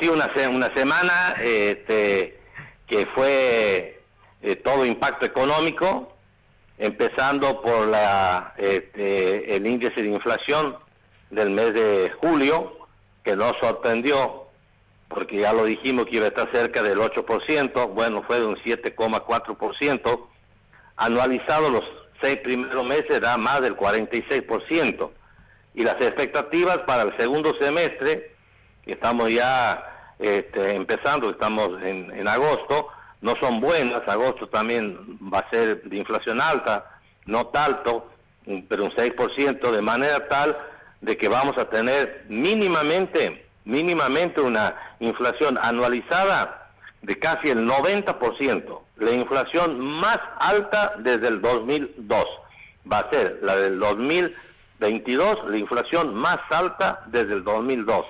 sí, una, una semana este, que fue eh, todo impacto económico, empezando por la, este, el índice de inflación del mes de julio, que nos sorprendió, porque ya lo dijimos que iba a estar cerca del 8%, bueno, fue de un 7,4%, anualizado los seis primeros meses da más del 46%, y las expectativas para el segundo semestre, estamos ya este, empezando, estamos en, en agosto, no son buenas, agosto también va a ser de inflación alta, no tanto, pero un 6%, de manera tal de que vamos a tener mínimamente, mínimamente una inflación anualizada de casi el 90%, la inflación más alta desde el 2002. Va a ser la del 2022, la inflación más alta desde el 2002.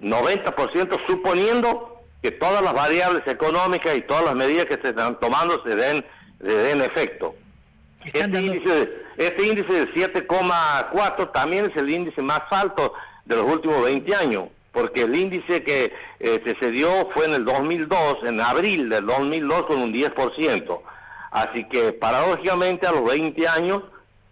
90% suponiendo que todas las variables económicas y todas las medidas que se están tomando se den, se den efecto. Este índice, este índice de 7,4 también es el índice más alto de los últimos 20 años, porque el índice que eh, se dio fue en el 2002, en abril del 2002, con un 10%. Así que paradójicamente a los 20 años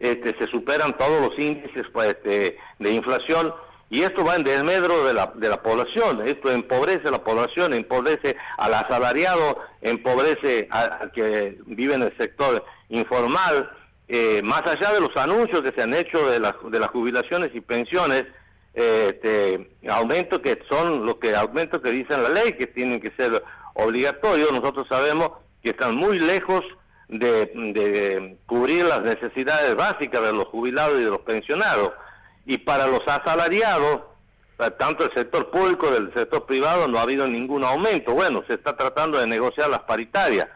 este, se superan todos los índices pues, este, de inflación y esto va en desmedro de la, de la población, esto empobrece a la población, empobrece al asalariado, empobrece a, que vive en el sector informal, eh, más allá de los anuncios que se han hecho de, de las jubilaciones y pensiones, eh, este, aumentos que son los que aumentos que dicen la ley que tienen que ser obligatorios, nosotros sabemos que están muy lejos de cubrir las necesidades básicas de los jubilados y de los pensionados y para los asalariados, tanto el sector público como el sector privado, no ha habido ningún aumento. Bueno, se está tratando de negociar las paritarias,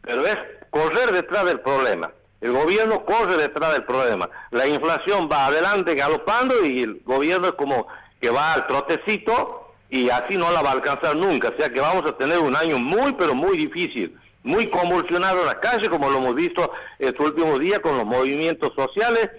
pero es correr detrás del problema. El gobierno corre detrás del problema. La inflación va adelante galopando y el gobierno es como que va al trotecito y así no la va a alcanzar nunca. O sea que vamos a tener un año muy, pero muy difícil, muy convulsionado en la calle, como lo hemos visto estos últimos días con los movimientos sociales,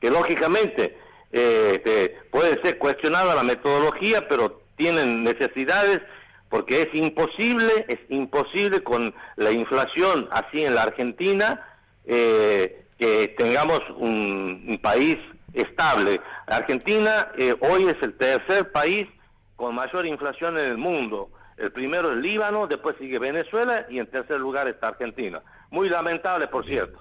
que lógicamente eh, puede ser cuestionada la metodología, pero tienen necesidades porque es imposible, es imposible con la inflación así en la Argentina eh, que tengamos un, país estable. Argentina eh, hoy es el tercer país con mayor inflación en el mundo. El primero es Líbano, después sigue Venezuela y en tercer lugar está Argentina. Muy lamentable, por cierto.